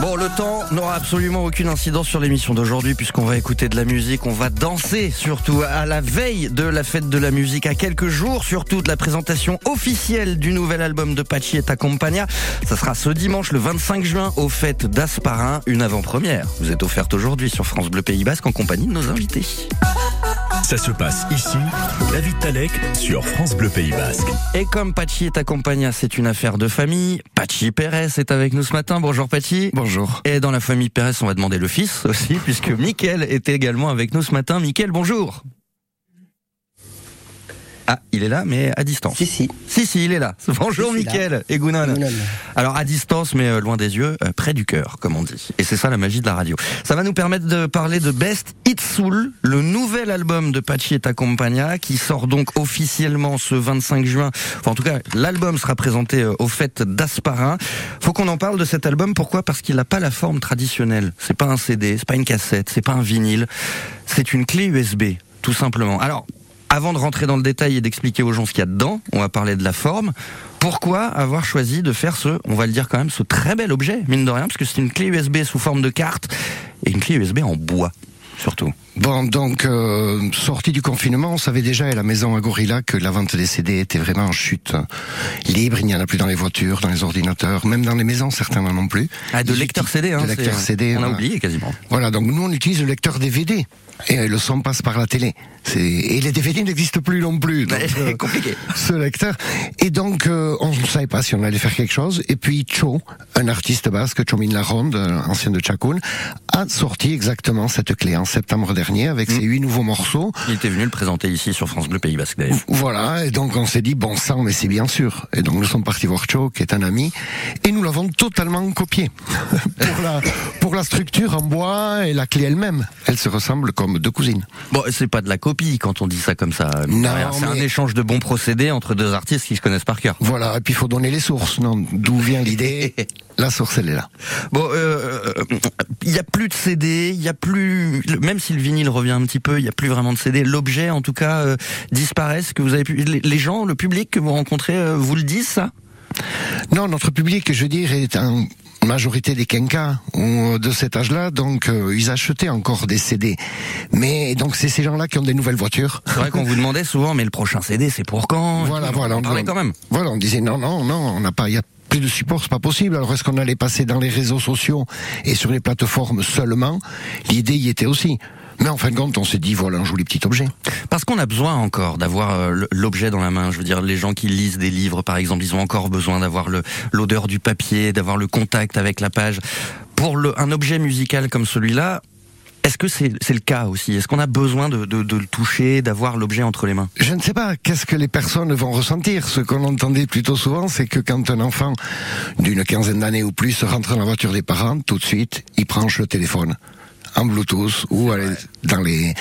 Bon, le temps n'aura absolument aucune incidence sur l'émission d'aujourd'hui puisqu'on va écouter de la musique, on va danser surtout à la veille de la fête de la musique, à quelques jours surtout de la présentation officielle du nouvel album de Pachi et Compagna. Ça sera ce dimanche le 25 juin aux fêtes d'Asparin, une avant-première. Vous êtes offerte aujourd'hui sur France Bleu Pays Basque en compagnie de nos invités. Ça se passe ici, David Talek sur France Bleu Pays Basque. Et comme Pachi est accompagné, c'est une affaire de famille. Pachi Pérez est avec nous ce matin. Bonjour Pachi. Bonjour. Et dans la famille Pérez, on va demander le fils aussi, puisque Mickaël est également avec nous ce matin. Mickaël, bonjour. Ah, il est là, mais à distance. Si, si. Si, si, il est là. Bonjour, Mickaël et Gounon. Alors, à distance, mais euh, loin des yeux, euh, près du cœur, comme on dit. Et c'est ça la magie de la radio. Ça va nous permettre de parler de Best It Soul, le nouvel album de Pachi et Compagna, qui sort donc officiellement ce 25 juin. Enfin, en tout cas, l'album sera présenté euh, aux fêtes d'Asparin. Faut qu'on en parle de cet album. Pourquoi? Parce qu'il n'a pas la forme traditionnelle. C'est pas un CD, c'est pas une cassette, c'est pas un vinyle. C'est une clé USB, tout simplement. Alors, avant de rentrer dans le détail et d'expliquer aux gens ce qu'il y a dedans, on va parler de la forme. Pourquoi avoir choisi de faire ce, on va le dire quand même, ce très bel objet, mine de rien, parce que c'est une clé USB sous forme de carte et une clé USB en bois, surtout. Bon, donc, euh, sortie du confinement, on savait déjà à la maison à Gorilla que la vente des CD était vraiment en chute libre. Il n'y en a plus dans les voitures, dans les ordinateurs, même dans les maisons, certains n'en ont plus. Ah, de lecteur CD, hein. De lecteur CD. On a oublié quasiment. Voilà, donc nous on utilise le lecteur DVD. Et le son passe par la télé. Et les DVD n'existent plus non plus. C'est compliqué. ce lecteur. Et donc, euh, on ne savait pas si on allait faire quelque chose. Et puis, Cho, un artiste basque, Chomin Laronde, euh, ancien de Chakoun, a sorti exactement cette clé en septembre dernier avec ses huit nouveaux morceaux. Il était venu le présenter ici sur France Bleu Pays Basque d'ailleurs. Voilà, et donc on s'est dit, bon sang, mais c'est bien sûr. Et donc nous sommes partis voir Cho, qui est un ami, et nous l'avons totalement copié. pour, la, pour la structure en bois et la clé elle-même. Elle se ressemble comme deux cousines. Bon, c'est pas de la copie quand on dit ça comme ça. Non, c'est un échange de bons procédés entre deux artistes qui se connaissent par cœur. Voilà, et puis il faut donner les sources. Non, d'où vient l'idée? La source, elle est là. Bon, euh, euh, il y a plus de CD, il y a plus, même si le vinyle revient un petit peu, il y a plus vraiment de CD. L'objet, en tout cas, euh, disparaît. Que vous avez pu, les gens, le public que vous rencontrez, euh, vous le disent ça? Non, notre public, je veux dire, est en majorité des quinquas ou de cet âge-là, donc euh, ils achetaient encore des CD. Mais donc c'est ces gens-là qui ont des nouvelles voitures. C'est vrai qu'on vous demandait souvent, mais le prochain CD, c'est pour quand? Voilà, voilà. On parlait quand même? Voilà, on disait non, non, non, on n'a pas, il y a plus de support, c'est pas possible. Alors est-ce qu'on allait passer dans les réseaux sociaux et sur les plateformes seulement? L'idée y était aussi. Mais en fin de compte, on s'est dit voilà un joli petit objet. Parce qu'on a besoin encore d'avoir euh, l'objet dans la main. Je veux dire, les gens qui lisent des livres, par exemple, ils ont encore besoin d'avoir l'odeur du papier, d'avoir le contact avec la page. Pour le, un objet musical comme celui-là, est-ce que c'est le cas aussi? Est-ce qu'on a besoin de, de- de le toucher, d'avoir l'objet entre les mains? Je ne sais pas qu'est-ce que les personnes vont ressentir? Ce qu'on entendait plutôt souvent, c'est que quand un enfant d'une quinzaine d'années ou plus rentre dans la voiture des parents, tout de suite, il branche le téléphone en Bluetooth ou aller dans les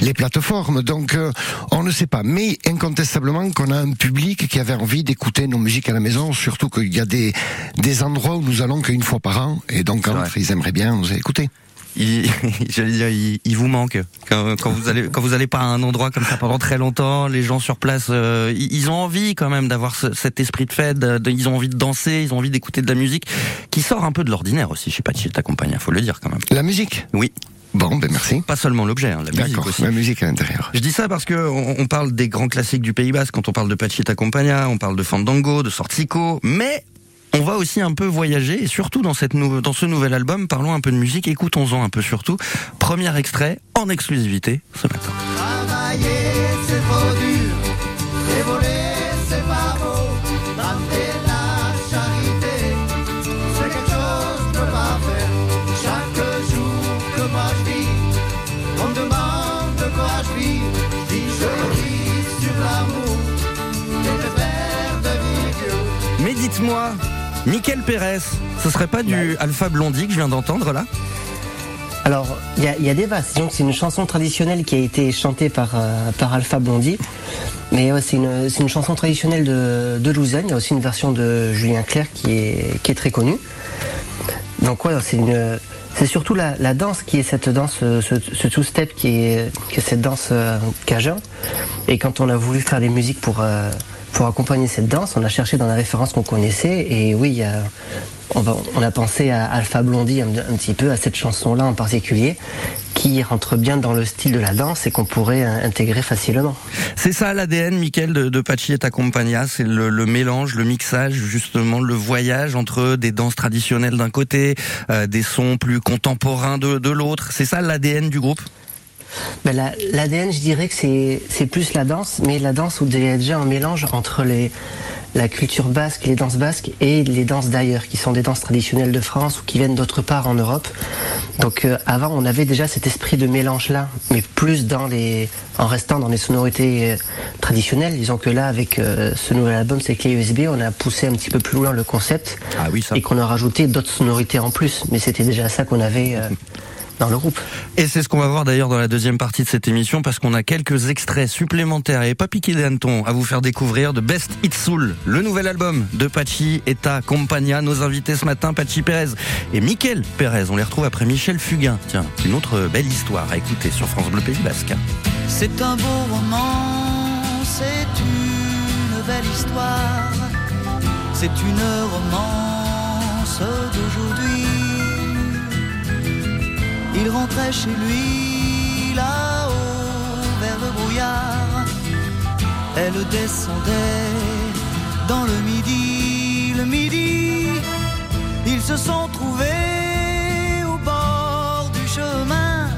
les plateformes. Donc euh, on ne sait pas, mais incontestablement qu'on a un public qui avait envie d'écouter nos musiques à la maison, surtout qu'il y a des des endroits où nous allons qu'une fois par an, et donc ils aimeraient bien nous écouter. Il, j'allais dire, il, il vous manque quand, quand vous allez quand vous allez pas à un endroit comme ça pendant très longtemps. Les gens sur place, euh, ils, ont envie quand même d'avoir ce- cet esprit de fête. de- ils ont envie de danser, ils ont envie d'écouter de la musique qui sort un peu de l'ordinaire aussi. Je sais pas si t'accompagne, faut le dire quand même. La musique? Oui, Bon, ben merci. pas seulement l'objet, hein, la musique aussi. La musique à l'intérieur. Je dis ça parce que on, on parle des grands classiques du Pays Basque quand on parle de Pachita Compagna, on parle de Fandango, de Sortico, mais on va aussi un peu voyager et surtout dans cette nou- dans ce nouvel album, parlons un peu de musique, écoutons-en un peu surtout. Premier extrait en exclusivité ce matin. Dites-moi, Nickel Pérez, ce serait pas du Alpha Blondie que je viens d'entendre là? Alors, il y a, il y a des bases. Disons que c'est une chanson traditionnelle qui a été chantée par, euh, par Alpha Blondie. Mais ouais, c'est une, chanson traditionnelle de, de Lausanne. Il y a aussi une version de Julien Clerc qui est, qui est très connue. Donc ouais, c'est une, c'est surtout la, la danse qui est cette danse, ce, ce two-step qui est, qui est cette danse euh, cajun. Et quand on a voulu faire des musiques pour, euh, pour accompagner cette danse, on a cherché dans la référence qu'on connaissait et oui, on, a pensé à Alpha Blondie un, petit peu, à cette chanson-là en particulier, qui rentre bien dans le style de la danse et qu'on pourrait euh, intégrer facilement. C'est ça l'ADN, Michael, de, de Pachi et Compagnia, c'est le, le mélange, le mixage, justement le voyage entre des danses traditionnelles d'un côté, euh, des sons plus contemporains de, de l'autre. C'est ça l'ADN du groupe? Ben, la- L'ADN, je dirais que c'est plus la danse, mais la danse où il y a déjà un mélange entre les, la culture basque, les danses basques et les danses d'ailleurs, qui sont des danses traditionnelles de France ou qui viennent d'autre part en Europe. Donc euh, avant, on avait déjà cet esprit de mélange-là, mais plus dans les, en restant dans les sonorités euh, traditionnelles. Disons que là, avec euh, ce nouvel album, c'est clé USB, on a poussé un petit peu plus loin le concept Ah oui, ça. et qu'on a rajouté d'autres sonorités en plus. Mais c'était déjà ça qu'on avait euh, dans le groupe. Et c'est ce qu'on va voir d'ailleurs dans la deuxième partie de cette émission parce qu'on a quelques extraits supplémentaires et pas piqué des hannetons à vous faire découvrir de Best Hit Soul, le nouvel album de Pachi et ta Compagnia. Nos invités ce matin, Pachi Pérez et Mickaël Pérez. On les retrouve après Michel Fugain. Tiens, une autre belle histoire à écouter sur France Bleu Pays Basque. C'est un beau roman, c'est une belle histoire, c'est une romance d'aujourd'hui. Il rentrait chez lui là-haut vers le brouillard. Elle descendait dans le midi, le midi. Ils se sont trouvés au bord du chemin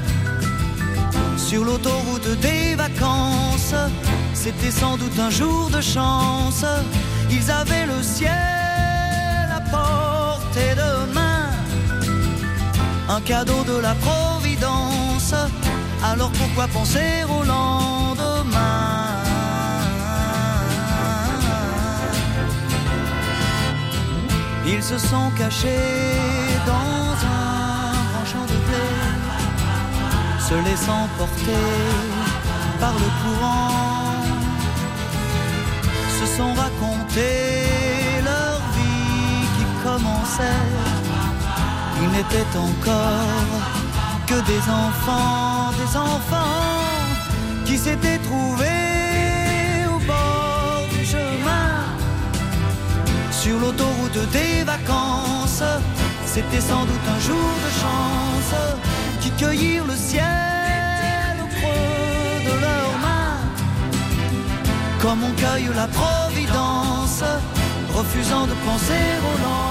sur l'autoroute des vacances. C'était sans doute un jour de chance. Ils avaient le ciel un cadeau de la Providence. Alors pourquoi penser au lendemain? Ils se sont cachés dans un grand champ de blé se laissant porter par le courant, se sont racontés leur vie qui commençait. N'étaient encore que des enfants, des enfants qui s'étaient trouvés au bord du chemin, sur l'autoroute des vacances. C'était sans doute un jour de chance qui cueillirent le ciel au creux de leurs mains, comme on cueille la providence, refusant de penser au lendemain.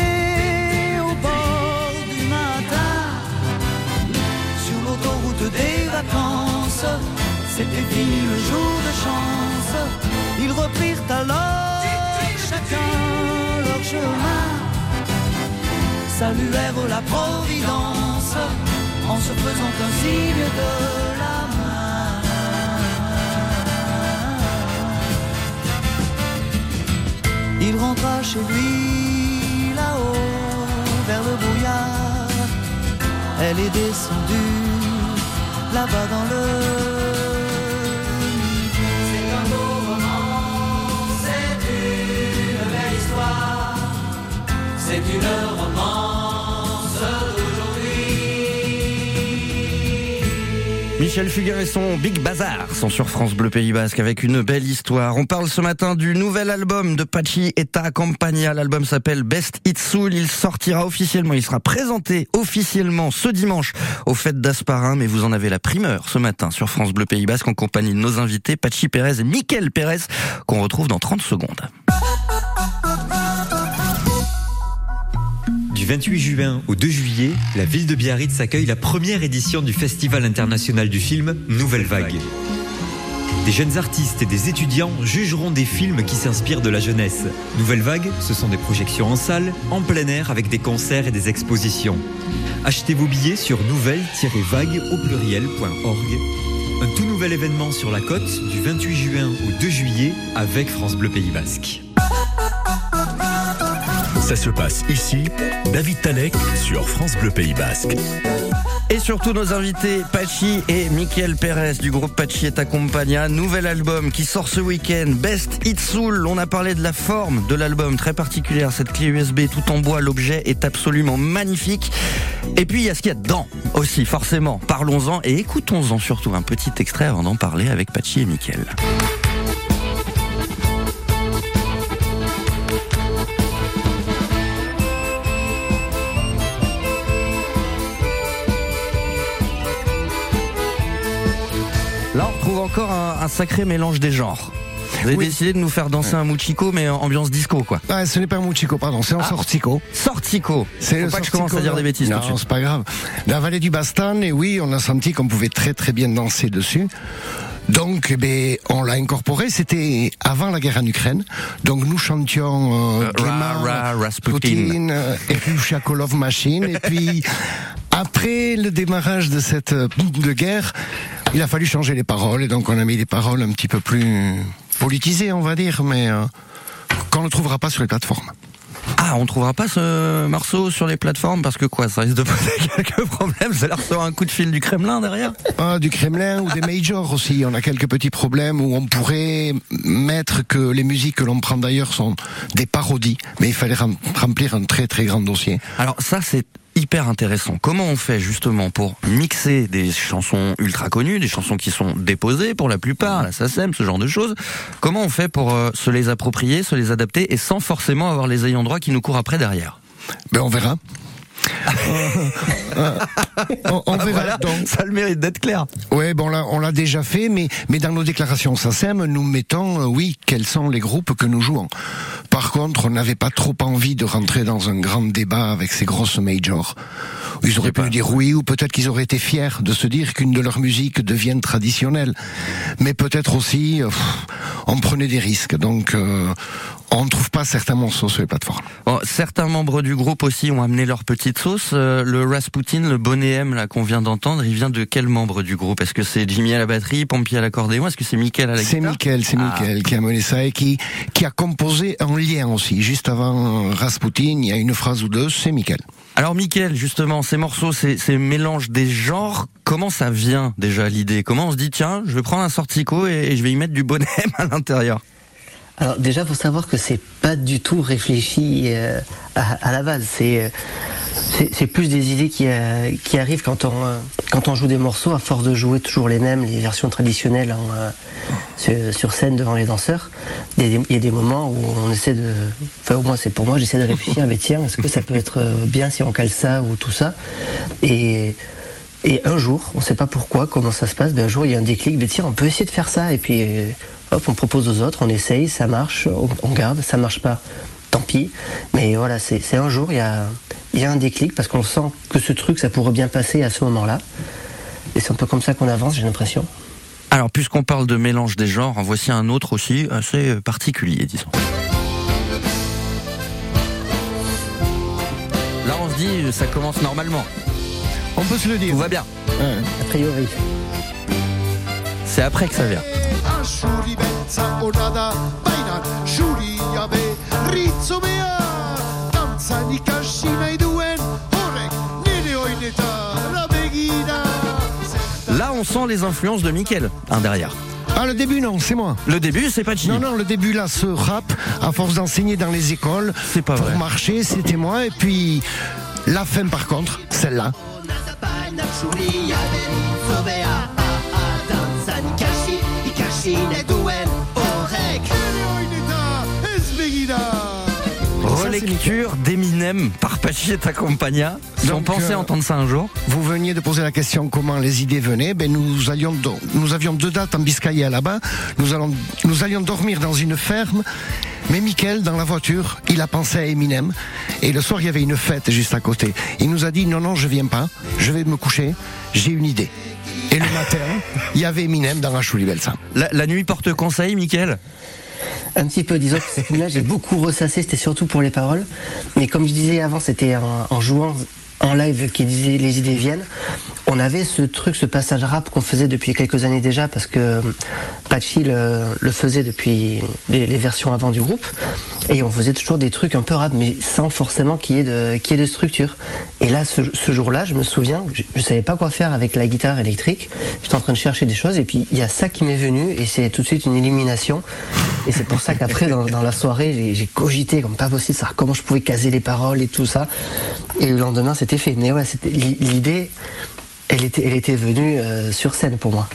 c'était fini le jour de chance. Ils reprirent alors chacun leur chemin saluèrent la Providence en se faisant un signe de la main. Il rentra chez lui là-haut vers le brouillard. Elle est descendue là-bas dans le. C'est un beau roman, c'est une belle histoire. C'est une romance Michel Fugain et son Big Bazar sont sur France Bleu Pays Basque avec une belle histoire. On parle ce matin du nouvel album de Pachi et ta. L'album s'appelle Best Hit Soul. Il sortira officiellement, il sera présenté officiellement ce dimanche aux fêtes d'Asparin. Mais vous en avez la primeur ce matin sur France Bleu Pays Basque en compagnie de nos invités Pachi Pérez et Mickaël Pérez qu'on retrouve dans 30 secondes. Du 28 juin au 2 juillet, la ville de Biarritz accueille la première édition du Festival international du film Nouvelle Vague. Des jeunes artistes et des étudiants jugeront des films qui s'inspirent de la jeunesse. Nouvelle Vague, ce sont des projections en salle, en plein air avec des concerts et des expositions. Achetez vos billets sur nouvelle-vague au pluriel.org. Un tout nouvel événement sur la côte du 28 juin au 2 juillet avec France Bleu Pays Basque. Ça se passe ici, David Talek sur France Bleu Pays Basque. Et surtout nos invités Pachi et Michael Perez du groupe Pachi et Accompagna. Nouvel album qui sort ce week-end. Best It Soul. On a parlé de la forme de l'album très particulière. Cette clé USB tout en bois. L'objet est absolument magnifique. Et puis il y a ce qu'il y a dedans aussi, forcément. Parlons-en et écoutons-en surtout un petit extrait avant d'en parler avec Pachi et Michael. Encore un, un sacré mélange des genres. Vous avez Oui. décidé de nous faire danser un muchiko, mais en ambiance disco, quoi. Ah, ce n'est pas un Muchico, pardon, c'est un Ah. sortico. Sortico. C'est pas que je sortico, commence à dire des bêtises Non, suite. c'est pas grave. La vallée du Bastan, et oui, on a senti qu'on pouvait très très bien danser dessus. Donc, eh ben, on l'a incorporé. C'était avant la guerre en Ukraine. Donc, nous chantions euh, Euh, Ra- Ra- Rasputin. Euh, et puis Shakolov Machine. et puis, après le démarrage de cette euh, de guerre, il a fallu changer les paroles. Et donc, on a mis des paroles un petit peu plus politisées, on va dire, mais euh, qu'on ne trouvera pas sur les plateformes. Ah, on trouvera pas ce morceau sur les plateformes parce que quoi, ça risque de poser quelques problèmes. Ça leur sort un coup de fil du Kremlin derrière? Ah, du Kremlin ou des majors aussi. On a quelques petits problèmes où on pourrait mettre que les musiques que l'on prend d'ailleurs sont des parodies, mais il fallait rem- remplir un très très grand dossier. Alors ça, c'est hyper intéressant. Comment on fait justement pour mixer des chansons ultra connues, des chansons qui sont déposées pour la plupart, la SACEM, ce genre de choses? Comment on fait pour euh, se les approprier, se les adapter et sans forcément avoir les ayants droit qui nous courent après derrière? Ben on verra. Euh, on, on Ah, verra. voilà, Donc, ça a le mérite d'être clair. ouais, bon là, on l'a déjà fait, mais mais dans nos déclarations SACEM, nous mettons, euh, oui, quels sont les groupes que nous jouons. Par contre, on n'avait pas trop envie de rentrer dans un grand débat avec ces grosses majors. Ils auraient pu dire oui, ou peut-être qu'ils auraient été fiers de se dire qu'une de leurs musiques devienne traditionnelle. Mais peut-être aussi, euh, pff, on prenait des risques. Donc, euh, on ne trouve pas certains morceaux sur les plateformes. Bon, certains membres du groupe aussi ont amené leur petite sauce. Euh, le Rasputin, le bonnet M là qu'on vient d'entendre, il vient de quel membre du groupe? Est-ce que c'est Jimmy à la batterie, Pompier à l'accordéon? Est-ce que c'est Mickaël à la C'est guitare? Mickaël, c'est Ah. Mickaël qui a mené ça et qui, qui a composé un lien aussi. Juste avant Rasputin, il y a une phrase ou deux, c'est Mickaël. Alors Mickaël, justement, ces morceaux, ces, ces mélanges des genres, comment ça vient déjà l'idée? Comment on se dit tiens, je vais prendre un sortico et, et je vais y mettre du bonnet M à l'intérieur? Alors déjà, faut savoir que c'est pas du tout réfléchi euh, à, la base. C'est euh, c'est plus des idées qui, euh, arrivent quand on joue des morceaux à force de jouer toujours les mêmes, les versions traditionnelles sur, scène devant les danseurs. Il y, a des, moments où on essaie de, enfin au moins c'est pour moi, j'essaie de réfléchir. Mais tiens, est-ce que ça peut être bien si on cale ça ou tout ça? Et un jour, on ne sait pas pourquoi, comment ça se passe, mais un jour il y a un déclic tiens, on peut essayer de faire ça, et puis hop, on propose aux autres, on essaye, ça marche, on, garde, ça marche pas, tant pis. Mais voilà, c'est c'est un jour, il y a, il y a un déclic parce qu'on sent que ce truc, ça pourrait bien passer à ce moment-là. Et c'est un peu comme ça qu'on avance, j'ai l'impression. Alors, puisqu'on parle de mélange des genres, en voici un autre aussi assez particulier, disons. Là, on se dit, ça commence normalement. On peut se le dire. Tout va bien. A priori. C'est après que ça vient. Baina jabe Là, on sent les influences de Mickaël, hein, derrière. Ah, le début, non, c'est moi. Le début, c'est pas Non, non, le début, là, ce rap, à force d'enseigner dans les écoles, C'est pas pour vrai. marcher, c'était moi. Et puis, la fin, par contre, celle-là. Relecture d'Eminem par Pachi et Accompagna. On pensait euh, entendre ça un jour. Vous veniez de poser la question comment les idées venaient. Ben nous allions, do- nous avions deux dates en Biscaye là-bas. Nous allons, nous allions dormir dans une ferme. Mais Michael, dans la voiture, il a pensé à Eminem. Et le soir, il y avait une fête juste à côté. Il nous a dit non, non, je viens pas. Je vais me coucher. J'ai une idée. Et le matin, il y avait Eminem dans la Belsa. La, la nuit porte conseil, Mickaël Un petit peu, disons que cette là j'ai beaucoup ressassé, c'était surtout pour les paroles. Mais comme je disais avant, c'était en, en jouant en live qui disait les idées viennent. on avait ce truc, ce passage rap qu'on faisait depuis quelques années déjà, parce que Patchy le, faisait depuis les, versions avant du groupe, et on faisait toujours des trucs un peu rap, mais sans forcément qu'il y ait de, qu'il y de structure. Et là, ce, jour-là, je me souviens, je, je savais pas quoi faire avec la guitare électrique. J'étais en train de chercher des choses, et puis il y a ça qui m'est venu, et c'est tout de suite une illumination. Et c'est pour ça qu'après, dans, la soirée, j'ai- cogité comme pas possible, savoir comment je pouvais caser les paroles et tout ça. Et le lendemain, c'était fait. Mais ouais, l'idée, elle était, elle était venue euh, sur scène pour moi.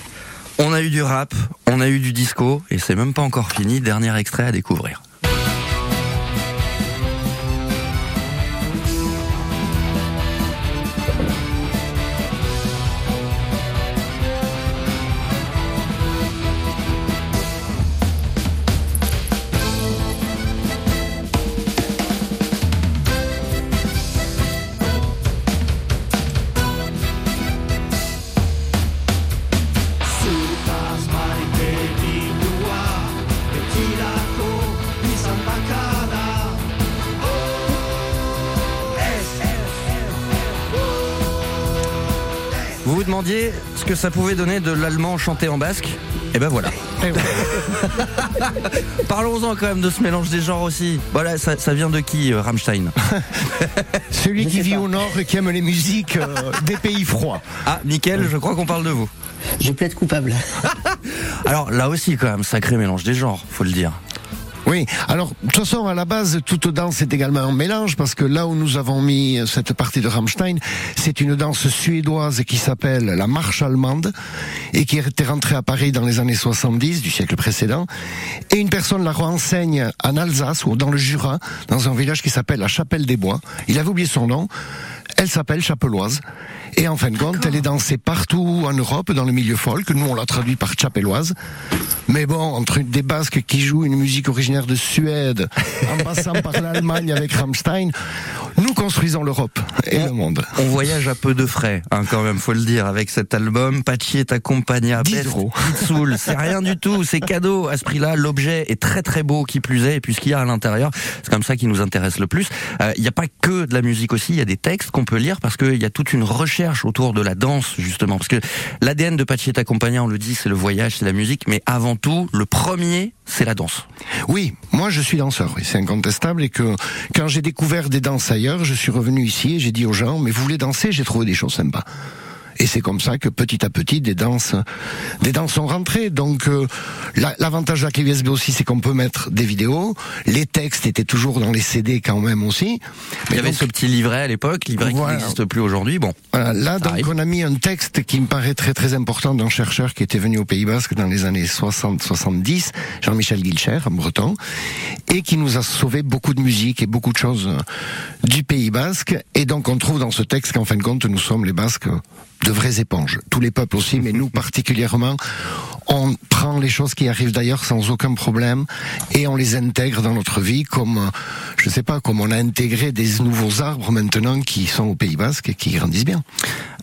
On a eu du rap, on a eu du disco, et c'est même pas encore fini. Dernier extrait à découvrir. Vous vous demandiez ce que ça pouvait donner de l'allemand chanté en basque Et ben voilà. Parlons-en quand même de ce mélange des genres aussi. Voilà, ça, ça vient de qui, euh, Rammstein Celui Je qui vit pas. au nord et qui aime les musiques euh, des pays froids. Ah, nickel, je crois qu'on parle de vous. Je plaide coupable. Alors là aussi, quand même, sacré mélange des genres, faut le dire. Oui, alors de toute façon à la base toute danse est également un mélange parce que là où nous avons mis cette partie de Rammstein, c'est une danse suédoise qui s'appelle la marche allemande et qui était rentrée à Paris dans les années 70 du siècle précédent et une personne la renseigne en Alsace ou dans le Jura dans un village qui s'appelle la Chapelle des Bois. Il avait oublié son nom. Elle s'appelle Chapeloise. Et en fin de compte, elle est dansée partout en Europe, dans le milieu folk. Nous, on l'a traduit par Chapelloise. Mais bon, entre des Basques qui jouent une musique originaire de Suède, en passant par l'Allemagne avec Rammstein, nous construisons l'Europe et le monde. On voyage à peu de frais, hein, quand même, faut le dire, avec cet album. Pachi est accompagné 10 Best euros. Hit Soul. C'est rien du tout, c'est cadeau. À ce prix-là, l'objet est très très beau, qui plus est, et puis ce qu'il y a à l'intérieur, c'est comme ça qui nous intéresse le plus. Euh, Il n'y a pas que de la musique aussi, il y a des textes qu'on peut lire parce qu'il y a toute une recherche autour de la danse, justement. Parce que l'ADN de Pachi est accompagné, on le dit, c'est le voyage, c'est la musique, mais avant tout, le premier, c'est la danse. Oui, moi je suis danseur, oui, c'est incontestable et que quand j'ai découvert des danses ailleurs, je suis revenu ici et j'ai dit aux gens, mais vous voulez danser J'ai trouvé des choses sympas. Et c'est comme ça que petit à petit des danses, des danses sont rentrées. Donc euh, la- l'avantage de la clé USB aussi, c'est qu'on peut mettre des vidéos. Les textes étaient toujours dans les CD quand même aussi. Il y avait donc, ce petit livret à l'époque, livret Voilà. qui n'existe plus aujourd'hui. Bon, voilà, là, donc, arrive. on a mis un texte qui me paraît très très important d'un chercheur qui était venu au Pays Basque dans les années 60-70, Jean-Michel Guilcher, un breton, et qui nous a sauvé beaucoup de musique et beaucoup de choses du Pays Basque. Et donc, on trouve dans ce texte qu'en fin de compte, nous sommes les Basques de vraies éponges. Tous les peuples aussi, mais nous particulièrement, on prend les choses qui arrivent d'ailleurs sans aucun problème et on les intègre dans notre vie comme, je sais pas, comme on a intégré des nouveaux arbres maintenant qui sont au Pays Basque et qui grandissent bien.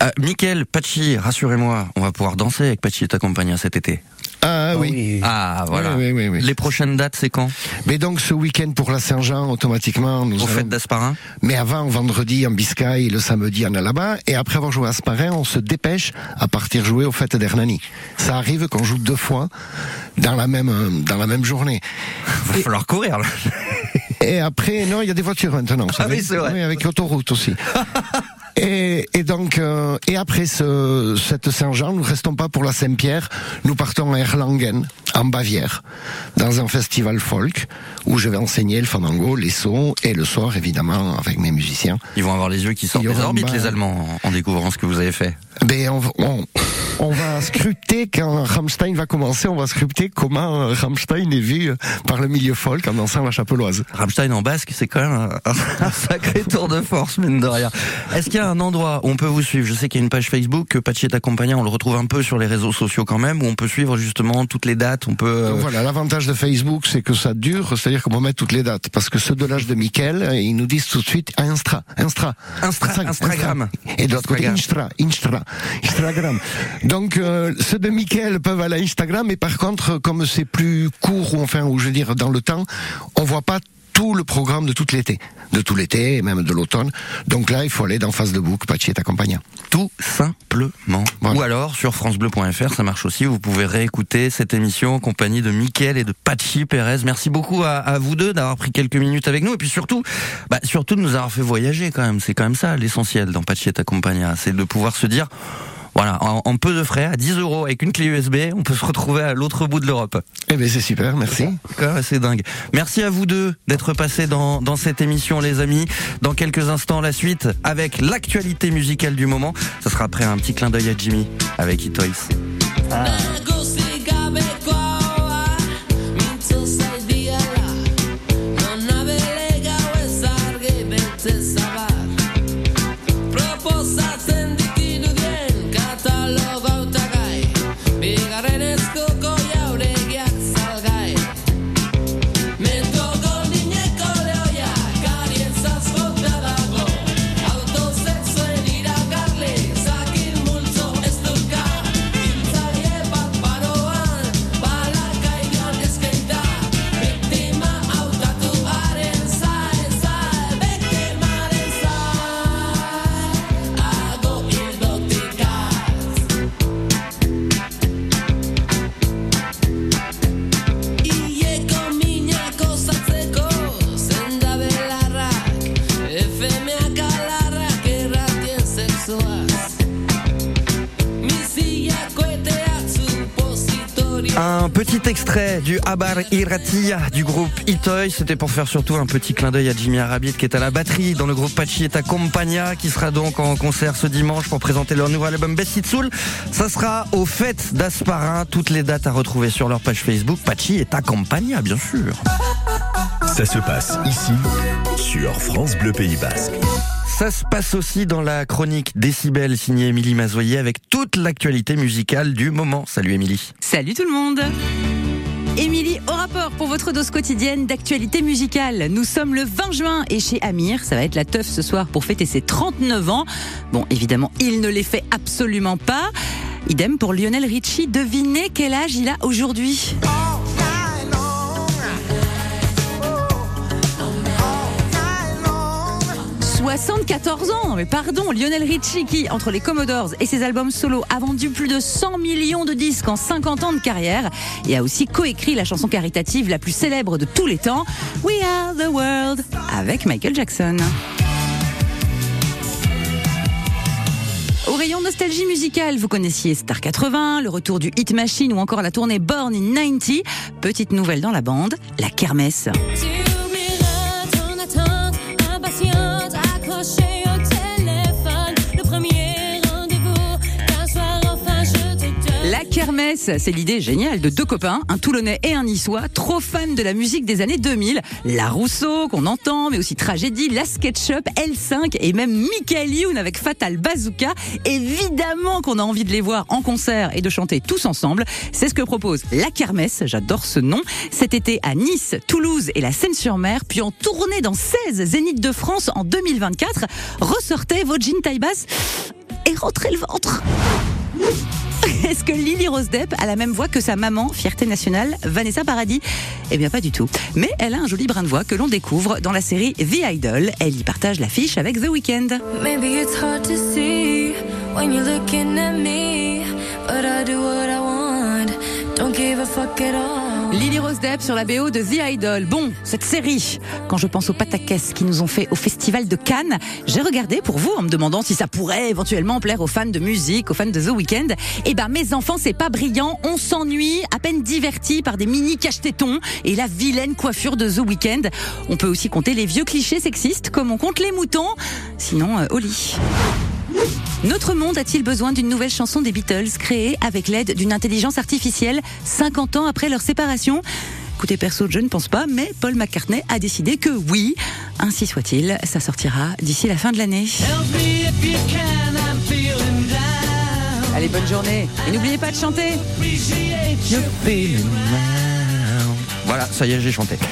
Euh, Pachi, rassurez-moi, on va pouvoir danser avec Pachi est accompagné cet été. Ah oui. oui. Ah, voilà. Oui, oui, oui, oui. Les prochaines dates, c'est quand? Mais donc ce week-end pour la Saint-Jean, automatiquement, nous Aux allons- d'Asparin? Mais avant, vendredi en Biscaye, le samedi en Alaba, et après avoir joué à Sparin, on se dépêche à partir jouer aux fêtes d'Hernani. Ça arrive qu'on joue deux fois dans la même dans la même journée. Va falloir courir, là. Et après, non, il y a des voitures maintenant. Ah oui, c'est vrai. Oui, avec l'autoroute aussi. Et, et donc, euh, et après ce, cette Saint-Jean, nous restons pas pour la Saint-Pierre. Nous partons à Erlangen, en Bavière, dans un festival folk où je vais enseigner le fandango, les sons et le soir, évidemment, avec mes musiciens. Ils vont avoir les yeux qui sortent des orbites, les Allemands, en en découvrant ce que vous avez fait. Ben, on, on, on va scruter quand Rammstein va commencer. On va scruter comment euh, Rammstein est vu euh, par le milieu folk en dansant la chapelloise. Rammstein en basque, c'est quand même un, un sacré tour de force, mine de rien. Est-ce qu'il y a un endroit où on peut vous suivre? Je sais qu'il y a une page Facebook, que Pachi est accompagné, on le retrouve un peu sur les réseaux sociaux quand même, où on peut suivre justement toutes les dates, on peut... euh, Voilà, l'avantage de Facebook, c'est que ça dure, c'est-à-dire qu'on peut mettre toutes les dates. Parce que ceux de l'âge de Mickaël, euh, ils nous disent tout de suite Instra, Instra. Instra- Instagram. Et de l'autre côté. Instra, Instra, Instagram. Donc, euh, ceux de Mickaël peuvent aller à Instagram, mais par contre, comme c'est plus court, ou enfin, ou je veux dire, dans le temps, on voit pas tout le programme de toute l'été. de tout l'été et même de l'automne. Donc là, il faut aller dans face de bouc, Pachi et compagnie. Tout simplement. Voilà. Ou alors sur francebleu.fr, ça marche aussi. Vous pouvez réécouter cette émission en compagnie de Mickaël et de Pachi Pérez. Merci beaucoup à, à vous deux d'avoir pris quelques minutes avec nous et puis surtout, bah, surtout de nous avoir fait voyager quand même. C'est quand même ça l'essentiel dans Pachi et Compagnia, c'est de pouvoir se dire. Voilà, en, en peu de frais, à 10 euros avec une clé USB, on peut se retrouver à l'autre bout de l'Europe. Eh bien, c'est super, merci. C'est dingue. Merci à vous deux d'être passés dans, dans cette émission, les amis. Dans quelques instants, la suite avec l'actualité musicale du moment. Ça sera après un petit clin d'œil à Jimmy avec E-Toys. still going. Un petit extrait du Abar Irati du groupe E-Toys. C'était pour faire surtout un petit clin d'œil à Jimmy Arabit qui est à la batterie dans le groupe Pachi et Compagnia qui sera donc en concert ce dimanche pour présenter leur nouvel album Best It Soul. Ça sera aux fêtes d'Asparin. Toutes les dates à retrouver sur leur page Facebook Pachi et Compagnia, bien sûr. Ça se passe ici, sur France Bleu Pays Basque. Ça se passe aussi dans la chronique Décibel signée Émilie Mazoyer avec toute l'actualité musicale du moment. Salut Émilie. Salut tout le monde Émilie, au rapport pour votre dose quotidienne d'actualité musicale. Nous sommes le 20 juin et chez Amir, ça va être la teuf ce soir pour fêter ses 39 ans. Bon, évidemment, il ne les fait absolument pas. Idem pour Lionel Richie. Devinez quel âge il a aujourd'hui? 74 ans, mais pardon, Lionel Richie qui, entre les Commodores et ses albums solo, a vendu plus de 100 millions de disques en 50 ans de carrière et a aussi coécrit la chanson caritative la plus célèbre de tous les temps, We Are the World, avec Michael Jackson. Au rayon nostalgie musicale, vous connaissiez Star 80, le retour du Hit Machine ou encore la tournée Born in 90. Petite nouvelle dans la bande, la kermesse. C'est l'idée géniale de deux copains, un Toulonnais et un Niçois, trop fans de la musique des années 2000. La Rousseau, qu'on entend, mais aussi Tragédie, La SketchUp, L5 et même Michael Youn avec Fatal Bazooka. Évidemment qu'on a envie de les voir en concert et de chanter tous ensemble. C'est ce que propose La Kermesse, j'adore ce nom, cet été à Nice, Toulouse et la Seine-sur-Mer, puis en tournée dans 16 Zéniths de France en 2024. Ressortez vos jeans taille basse et rentrez le ventre. Est-ce que Lily Rose Depp a la même voix que sa maman, fierté nationale, Vanessa Paradis? Eh bien pas du tout. Mais elle a un joli brin de voix que l'on découvre dans la série The Idol. Elle y partage l'affiche avec The Weeknd. Lily Rose Depp sur la BO de The Idol. Bon, cette série, quand je pense aux pataquès qui nous ont fait au Festival de Cannes, j'ai regardé pour vous en me demandant si ça pourrait éventuellement plaire aux fans de musique, aux fans de The Weeknd. Eh ben, mes enfants, c'est pas brillant. On s'ennuie, à peine divertis par des mini cache-tétons et la vilaine coiffure de The Weeknd. On peut aussi compter les vieux clichés sexistes comme on compte les moutons. Sinon, euh, au lit. Notre monde a-t-il besoin d'une nouvelle chanson des Beatles créée avec l'aide d'une intelligence artificielle 50 ans après leur séparation? Écoutez, perso, je ne pense pas, mais Paul McCartney a décidé que oui. Ainsi soit-il, ça sortira d'ici la fin de l'année. Allez, bonne journée. Et n'oubliez pas de chanter. Voilà, ça y est, j'ai chanté.